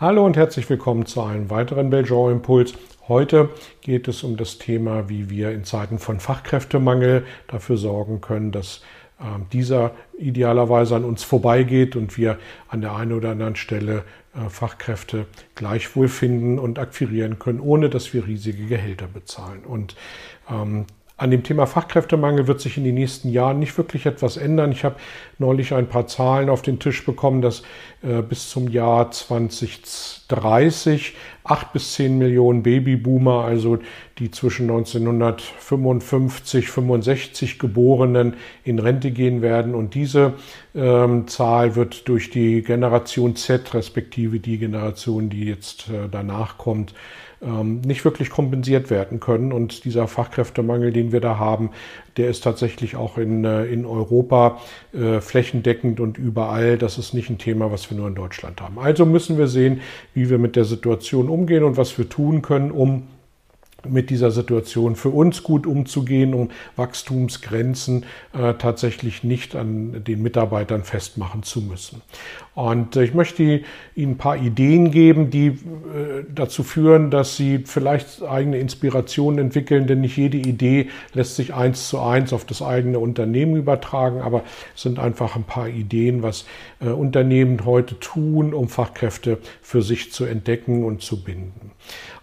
Hallo und herzlich willkommen zu einem weiteren Belgian Impuls. Heute geht es um das Thema, wie wir in Zeiten von Fachkräftemangel dafür sorgen können, dass äh, dieser idealerweise an uns vorbeigeht und wir an der einen oder anderen Stelle äh, Fachkräfte gleichwohl finden und akquirieren können, ohne dass wir riesige Gehälter bezahlen. Und ähm, an dem Thema Fachkräftemangel wird sich in den nächsten Jahren nicht wirklich etwas ändern. Ich habe neulich ein paar Zahlen auf den Tisch bekommen, dass äh, bis zum Jahr 2030 acht bis zehn Millionen Babyboomer, also die zwischen 1955 65 Geborenen, in Rente gehen werden. Und diese ähm, Zahl wird durch die Generation Z, respektive die Generation, die jetzt äh, danach kommt, ähm, nicht wirklich kompensiert werden können. Und dieser Fachkräftemangel, den wir da haben, der ist tatsächlich auch in, äh, in Europa äh, flächendeckend und überall. Das ist nicht ein Thema, was wir nur in Deutschland haben. Also müssen wir sehen, wie wir mit der Situation umgehen und was wir tun können, um mit dieser Situation für uns gut umzugehen, um Wachstumsgrenzen äh, tatsächlich nicht an den Mitarbeitern festmachen zu müssen. Und äh, ich möchte Ihnen ein paar Ideen geben, die äh, dazu führen, dass Sie vielleicht eigene Inspirationen entwickeln, denn nicht jede Idee lässt sich eins zu eins auf das eigene Unternehmen übertragen, aber es sind einfach ein paar Ideen, was äh, Unternehmen heute tun, um Fachkräfte für sich zu entdecken und zu binden.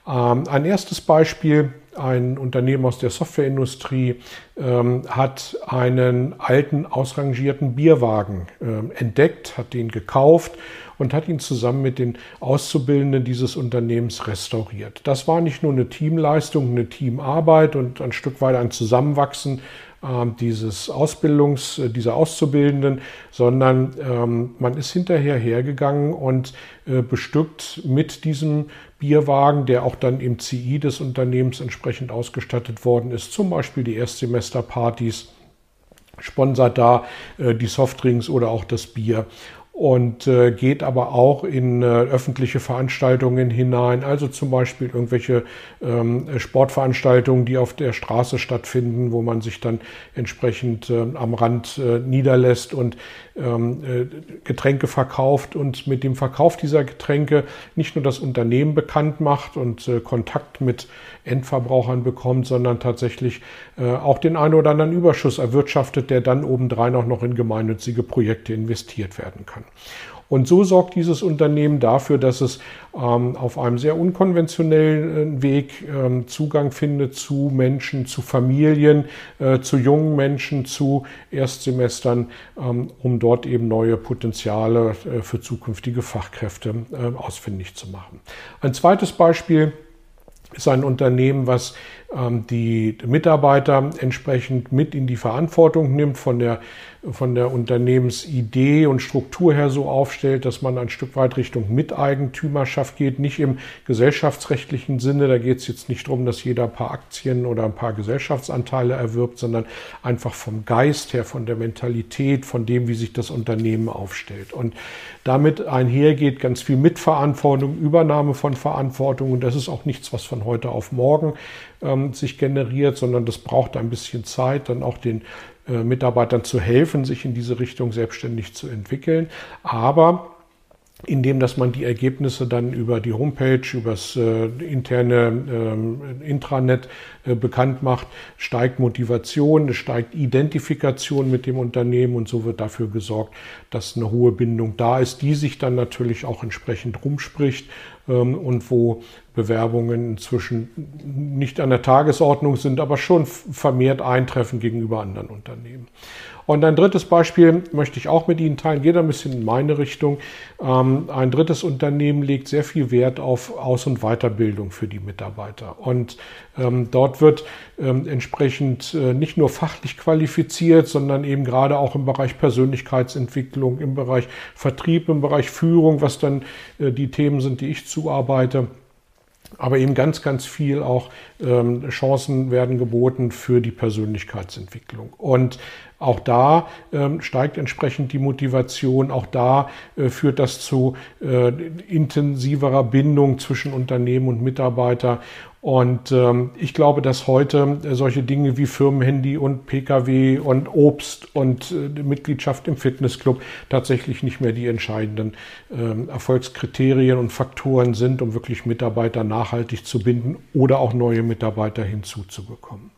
Ähm, ein erstes Beispiel, ein Unternehmen aus der Softwareindustrie ähm, hat einen alten, ausrangierten Bierwagen ähm, entdeckt, hat den gekauft und hat ihn zusammen mit den Auszubildenden dieses Unternehmens restauriert. Das war nicht nur eine Teamleistung, eine Teamarbeit und ein Stück weit ein Zusammenwachsen ähm, dieses Ausbildungs, äh, dieser Auszubildenden, sondern ähm, man ist hinterher hergegangen und äh, bestückt mit diesem Bierwagen, der auch dann im CI des Unternehmens entsprechend ausgestattet worden ist, zum Beispiel die Erstsemesterpartys, sponsert da äh, die Softdrinks oder auch das Bier. Und äh, geht aber auch in äh, öffentliche Veranstaltungen hinein, also zum Beispiel irgendwelche ähm, Sportveranstaltungen, die auf der Straße stattfinden, wo man sich dann entsprechend äh, am Rand äh, niederlässt. Und Getränke verkauft und mit dem Verkauf dieser Getränke nicht nur das Unternehmen bekannt macht und äh, Kontakt mit Endverbrauchern bekommt, sondern tatsächlich auch den einen oder anderen Überschuss erwirtschaftet, der dann obendrein auch noch in gemeinnützige Projekte investiert werden kann. Und so sorgt dieses Unternehmen dafür, dass es ähm, auf einem sehr unkonventionellen Weg ähm, Zugang findet zu Menschen, zu Familien, äh, zu jungen Menschen, zu Erstsemestern, ähm, um dort eben neue Potenziale äh, für zukünftige Fachkräfte äh, ausfindig zu machen. Ein zweites Beispiel ist ein Unternehmen, was die Mitarbeiter entsprechend mit in die Verantwortung nimmt, von der, von der Unternehmensidee und Struktur her so aufstellt, dass man ein Stück weit Richtung Miteigentümerschaft geht, nicht im gesellschaftsrechtlichen Sinne. Da geht es jetzt nicht darum, dass jeder ein paar Aktien oder ein paar Gesellschaftsanteile erwirbt, sondern einfach vom Geist her, von der Mentalität, von dem, wie sich das Unternehmen aufstellt. Und damit einhergeht ganz viel Mitverantwortung, Übernahme von Verantwortung. Und das ist auch nichts, was von heute auf morgen ähm, sich generiert, sondern das braucht ein bisschen Zeit, dann auch den äh, Mitarbeitern zu helfen, sich in diese Richtung selbstständig zu entwickeln. Aber indem dass man die Ergebnisse dann über die Homepage, übers äh, interne ähm, Intranet äh, bekannt macht, steigt Motivation, steigt Identifikation mit dem Unternehmen und so wird dafür gesorgt, dass eine hohe Bindung da ist, die sich dann natürlich auch entsprechend rumspricht ähm, und wo Bewerbungen inzwischen nicht an der Tagesordnung sind, aber schon vermehrt eintreffen gegenüber anderen Unternehmen. Und ein drittes Beispiel möchte ich auch mit Ihnen teilen, geht ein bisschen in meine Richtung. Ähm, ein drittes Unternehmen legt sehr viel Wert auf Aus- und Weiterbildung für die Mitarbeiter. Und ähm, dort wird ähm, entsprechend äh, nicht nur fachlich qualifiziert, sondern eben gerade auch im Bereich Persönlichkeitsentwicklung, im Bereich Vertrieb, im Bereich Führung, was dann äh, die Themen sind, die ich zuarbeite aber eben ganz, ganz viel auch ähm, Chancen werden geboten für die Persönlichkeitsentwicklung. Und auch da ähm, steigt entsprechend die Motivation, auch da äh, führt das zu äh, intensiverer Bindung zwischen Unternehmen und Mitarbeiter. Und ähm, ich glaube, dass heute äh, solche Dinge wie Firmenhandy und Pkw und Obst und äh, Mitgliedschaft im Fitnessclub tatsächlich nicht mehr die entscheidenden ähm, Erfolgskriterien und Faktoren sind, um wirklich Mitarbeiter nachhaltig zu binden oder auch neue Mitarbeiter hinzuzubekommen.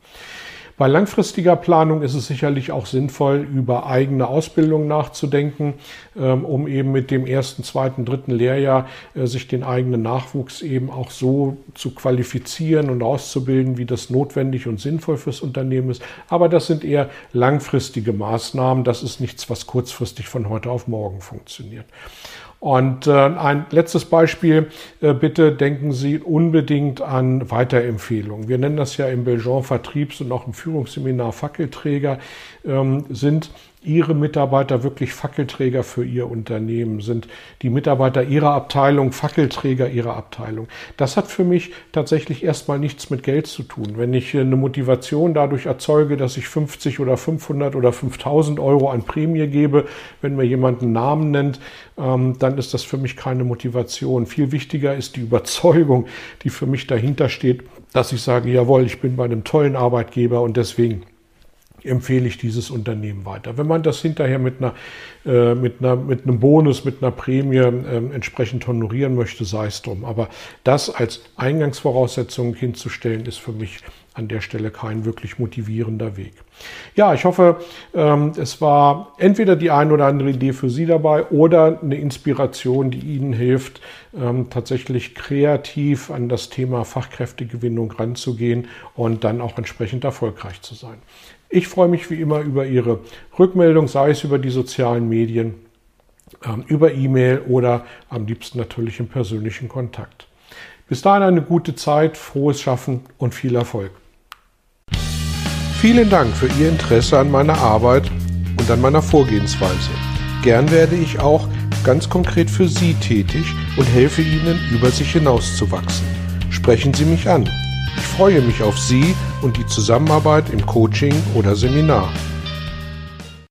Bei langfristiger Planung ist es sicherlich auch sinnvoll, über eigene Ausbildung nachzudenken, ähm, um eben mit dem ersten, zweiten, dritten Lehrjahr äh, sich den eigenen Nachwuchs eben auch so zu qualifizieren und auszubilden, wie das notwendig und sinnvoll fürs Unternehmen ist. Aber das sind eher langfristige Maßnahmen. Das ist nichts, was kurzfristig von heute auf morgen funktioniert. Und äh, ein letztes Beispiel, äh, bitte denken Sie unbedingt an Weiterempfehlungen. Wir nennen das ja im Belgian Vertriebs- und auch im Führungsseminar Fackelträger, ähm, sind Ihre Mitarbeiter wirklich Fackelträger für Ihr Unternehmen? Sind die Mitarbeiter Ihrer Abteilung Fackelträger Ihrer Abteilung? Das hat für mich tatsächlich erstmal nichts mit Geld zu tun. Wenn ich eine Motivation dadurch erzeuge, dass ich 50 oder 500 oder 5000 Euro an Prämie gebe, wenn mir jemand einen Namen nennt, ähm, dann ist das für mich keine Motivation. Viel wichtiger ist die Überzeugung, die für mich dahinter steht, dass ich sage, jawohl, ich bin bei einem tollen Arbeitgeber und deswegen empfehle ich dieses Unternehmen weiter. Wenn man das hinterher mit, einer, äh, mit, einer, mit einem Bonus, mit einer Prämie äh, entsprechend honorieren möchte, sei es drum. Aber das als Eingangsvoraussetzung hinzustellen, ist für mich an der Stelle kein wirklich motivierender Weg. Ja, ich hoffe, ähm, es war entweder die ein oder andere Idee für Sie dabei oder eine Inspiration, die Ihnen hilft, ähm, tatsächlich kreativ an das Thema Fachkräftegewinnung ranzugehen und dann auch entsprechend erfolgreich zu sein. Ich freue mich wie immer über Ihre Rückmeldung, sei es über die sozialen Medien, ähm, über E-Mail oder am liebsten natürlich im persönlichen Kontakt. Bis dahin eine gute Zeit, frohes Schaffen und viel Erfolg. Vielen Dank für Ihr Interesse an meiner Arbeit und an meiner Vorgehensweise. Gern werde ich auch ganz konkret für Sie tätig und helfe Ihnen, über sich hinauszuwachsen. Sprechen Sie mich an. Ich freue mich auf Sie und die Zusammenarbeit im Coaching oder Seminar.